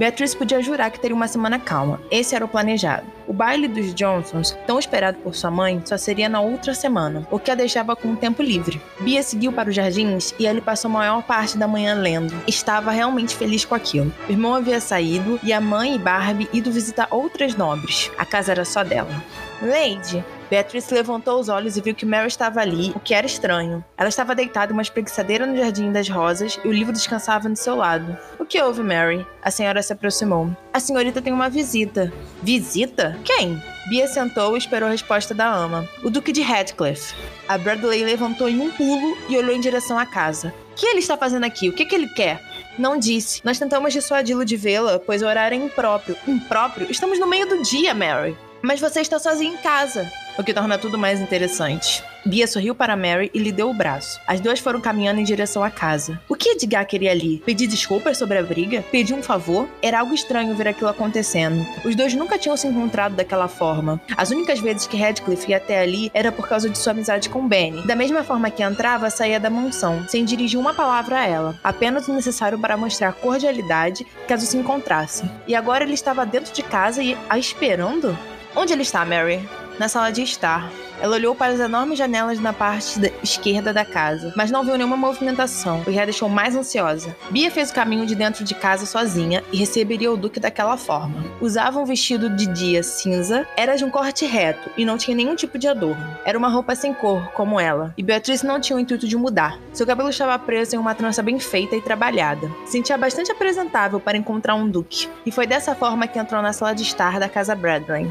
Beatriz podia jurar que teria uma semana calma. Esse era o planejado. O baile dos Johnsons, tão esperado por sua mãe, só seria na outra semana, o que a deixava com o tempo livre. Bia seguiu para os jardins e ali passou a maior parte da manhã lendo. Estava realmente feliz com aquilo. O irmão havia saído e a mãe e Barbie ido visitar outras nobres. A casa era só dela. Lady, Beatrice levantou os olhos e viu que Mary estava ali, o que era estranho. Ela estava deitada em uma espreguiçadeira no jardim das rosas e o livro descansava no seu lado. O que houve, Mary? A senhora se aproximou. A senhorita tem uma visita. Visita? Quem? Bia sentou e esperou a resposta da ama. O Duque de Radcliffe. A Bradley levantou em um pulo e olhou em direção à casa. O que ele está fazendo aqui? O que, que ele quer? Não disse. Nós tentamos dissuadi-lo de vê-la, pois o horário é impróprio. Impróprio? Estamos no meio do dia, Mary. Mas você está sozinha em casa o que torna tudo mais interessante. Bia sorriu para Mary e lhe deu o braço. As duas foram caminhando em direção à casa. O que Edgar queria ali? Pedir desculpas sobre a briga? Pedir um favor? Era algo estranho ver aquilo acontecendo. Os dois nunca tinham se encontrado daquela forma. As únicas vezes que Radcliffe ia até ali era por causa de sua amizade com Benny. Da mesma forma que entrava, saía da mansão, sem dirigir uma palavra a ela, apenas o necessário para mostrar cordialidade caso se encontrassem. E agora ele estava dentro de casa e a esperando? Onde ele está, Mary? Na sala de estar. Ela olhou para as enormes janelas na parte da esquerda da casa, mas não viu nenhuma movimentação, o que a deixou mais ansiosa. Bia fez o caminho de dentro de casa sozinha e receberia o Duque daquela forma. Usava um vestido de dia cinza, era de um corte reto e não tinha nenhum tipo de adorno. Era uma roupa sem cor, como ela, e Beatriz não tinha o intuito de mudar. Seu cabelo estava preso em uma trança bem feita e trabalhada. Sentia bastante apresentável para encontrar um duque, e foi dessa forma que entrou na sala de estar da casa Bradley.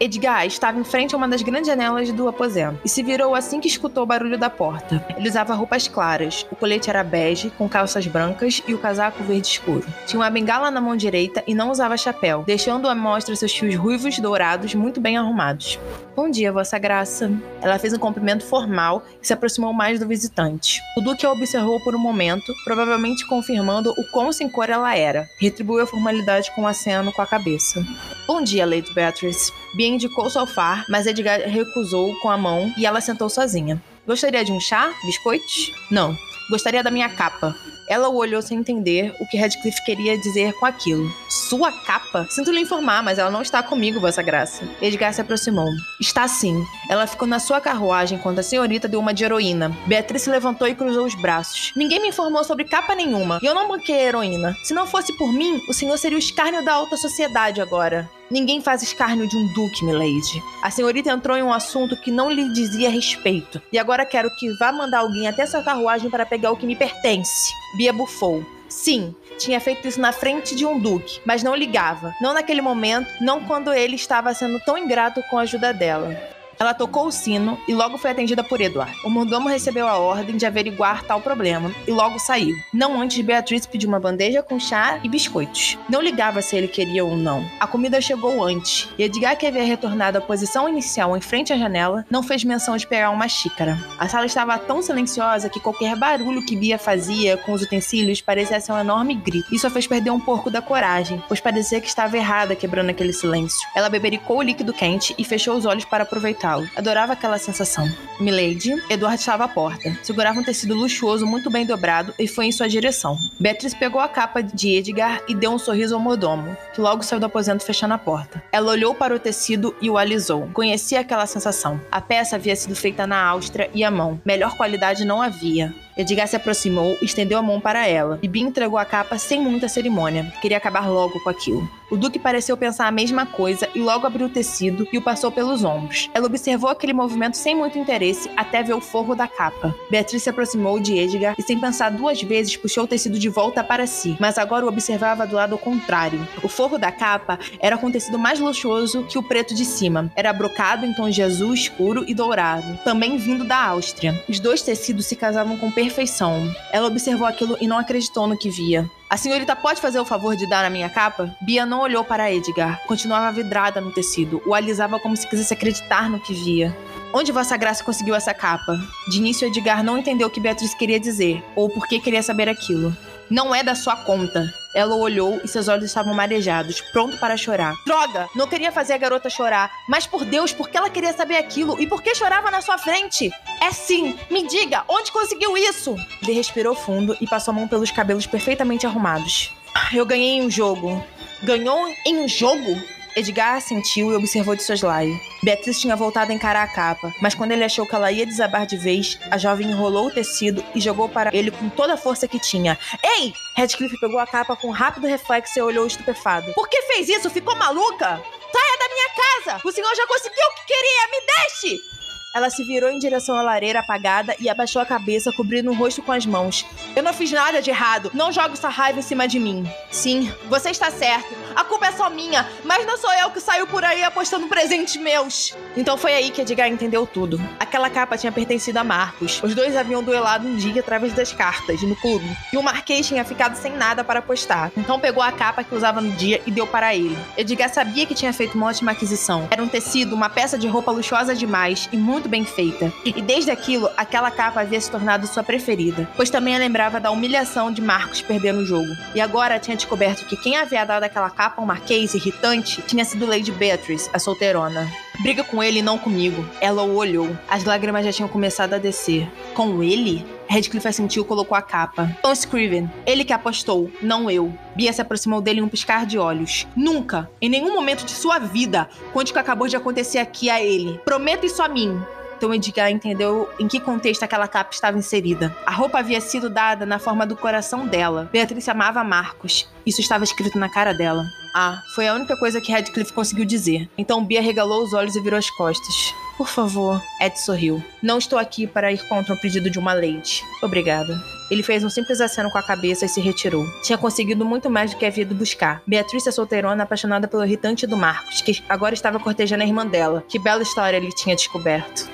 Edgar estava em frente a uma das grandes janelas do aposento e se virou assim que escutou o barulho da porta. Ele usava roupas claras, o colete era bege, com calças brancas e o casaco verde escuro. Tinha uma bengala na mão direita e não usava chapéu, deixando à mostra seus fios ruivos dourados muito bem arrumados. Bom dia, Vossa Graça. Ela fez um cumprimento formal e se aproximou mais do visitante. O Duque a observou por um momento, provavelmente confirmando o quão sem cor ela era. Retribuiu a formalidade com um aceno com a cabeça. Bom dia, Lady Beatrice. Bia indicou o sofá, mas Edgar recusou com a mão e ela sentou sozinha. Gostaria de um chá? Biscoitos? Não. Gostaria da minha capa. Ela o olhou sem entender o que Radcliffe queria dizer com aquilo. Sua capa? Sinto lhe informar, mas ela não está comigo, Vossa Graça. Edgar se aproximou. Está sim. Ela ficou na sua carruagem enquanto a senhorita deu uma de heroína. Beatriz se levantou e cruzou os braços. Ninguém me informou sobre capa nenhuma, e eu não banquei a heroína. Se não fosse por mim, o senhor seria o escárnio da alta sociedade agora. Ninguém faz escárnio de um duque, milady. A senhorita entrou em um assunto que não lhe dizia respeito. E agora quero que vá mandar alguém até sua carruagem para pegar o que me pertence. Bia bufou. Sim, tinha feito isso na frente de um duque, mas não ligava. Não naquele momento, não quando ele estava sendo tão ingrato com a ajuda dela. Ela tocou o sino e logo foi atendida por Eduardo. O mordomo recebeu a ordem de averiguar tal problema e logo saiu. Não antes Beatriz pedir uma bandeja com chá e biscoitos. Não ligava se ele queria ou não. A comida chegou antes e Edgar, que havia retornado à posição inicial em frente à janela, não fez menção de pegar uma xícara. A sala estava tão silenciosa que qualquer barulho que Bia fazia com os utensílios parecia ser um enorme grito. Isso a fez perder um pouco da coragem, pois parecia que estava errada quebrando aquele silêncio. Ela bebericou o líquido quente e fechou os olhos para aproveitar Adorava aquela sensação. Milady, Eduardo estava à porta. Segurava um tecido luxuoso muito bem dobrado e foi em sua direção. Beatriz pegou a capa de Edgar e deu um sorriso ao mordomo, que logo saiu do aposento fechando a porta. Ela olhou para o tecido e o alisou. Conhecia aquela sensação. A peça havia sido feita na Áustria e à mão. Melhor qualidade não havia. Edgar se aproximou estendeu a mão para ela. Bibi entregou a capa sem muita cerimônia. Queria acabar logo com aquilo. O Duque pareceu pensar a mesma coisa e logo abriu o tecido e o passou pelos ombros. Ela observou aquele movimento sem muito interesse até ver o forro da capa. Beatriz se aproximou de Edgar e, sem pensar duas vezes, puxou o tecido de volta para si, mas agora o observava do lado contrário. O forro da capa era com tecido mais luxuoso que o preto de cima. Era brocado em tons de azul escuro e dourado, também vindo da Áustria. Os dois tecidos se casavam com perfeição. Ela observou aquilo e não acreditou no que via. A senhorita pode fazer o favor de dar a minha capa? Bia não olhou para Edgar. Continuava vidrada no tecido. O alisava como se quisesse acreditar no que via. Onde Vossa Graça conseguiu essa capa? De início, Edgar não entendeu o que Beatriz queria dizer, ou por que queria saber aquilo. Não é da sua conta. Ela olhou e seus olhos estavam marejados, pronto para chorar. Droga! Não queria fazer a garota chorar. Mas por Deus, por que ela queria saber aquilo? E por que chorava na sua frente? É sim! Me diga, onde conseguiu isso? Ele respirou fundo e passou a mão pelos cabelos perfeitamente arrumados. Eu ganhei um jogo. Ganhou em um jogo? Edgar assentiu e observou de soslaio. Beatriz tinha voltado a encarar a capa, mas quando ele achou que ela ia desabar de vez, a jovem enrolou o tecido e jogou para ele com toda a força que tinha. Ei! Radcliffe pegou a capa com um rápido reflexo e olhou estupefado. Por que fez isso? Ficou maluca? Saia da minha casa! O senhor já conseguiu o que queria! Me deixe! Ela se virou em direção à lareira apagada e abaixou a cabeça, cobrindo o rosto com as mãos. Eu não fiz nada de errado. Não jogue essa raiva em cima de mim. Sim, você está certo. A culpa é só minha, mas não sou eu que saio por aí apostando presentes meus. Então foi aí que Edgar entendeu tudo. Aquela capa tinha pertencido a Marcos. Os dois haviam duelado um dia através das cartas, no clube. E o Marquês tinha ficado sem nada para apostar. Então pegou a capa que usava no dia e deu para ele. Edgar sabia que tinha feito uma ótima aquisição. Era um tecido, uma peça de roupa luxuosa demais e muito muito bem feita. E desde aquilo, aquela capa havia se tornado sua preferida, pois também a lembrava da humilhação de Marcos perder no jogo. E agora tinha descoberto que quem havia dado aquela capa ao Marquês irritante tinha sido Lady Beatrice, a solteirona. Briga com ele, não comigo. Ela o olhou. As lágrimas já tinham começado a descer. Com ele? Redcliffe assentiu e colocou a capa. Tom Scriven, ele que apostou, não eu. Bia se aproximou dele em um piscar de olhos. Nunca, em nenhum momento de sua vida, conte o que acabou de acontecer aqui a ele. Prometo isso a mim. Então Edgar entendeu em que contexto aquela capa estava inserida. A roupa havia sido dada na forma do coração dela. Beatriz amava Marcos. Isso estava escrito na cara dela. Ah, foi a única coisa que Radcliffe conseguiu dizer. Então Bia regalou os olhos e virou as costas. Por favor, Ed sorriu. Não estou aqui para ir contra o pedido de uma leite. Obrigada. Ele fez um simples aceno com a cabeça e se retirou. Tinha conseguido muito mais do que havia ido buscar. Beatriz, a solteirona, apaixonada pelo irritante do Marcos, que agora estava cortejando a irmã dela. Que bela história ele tinha descoberto.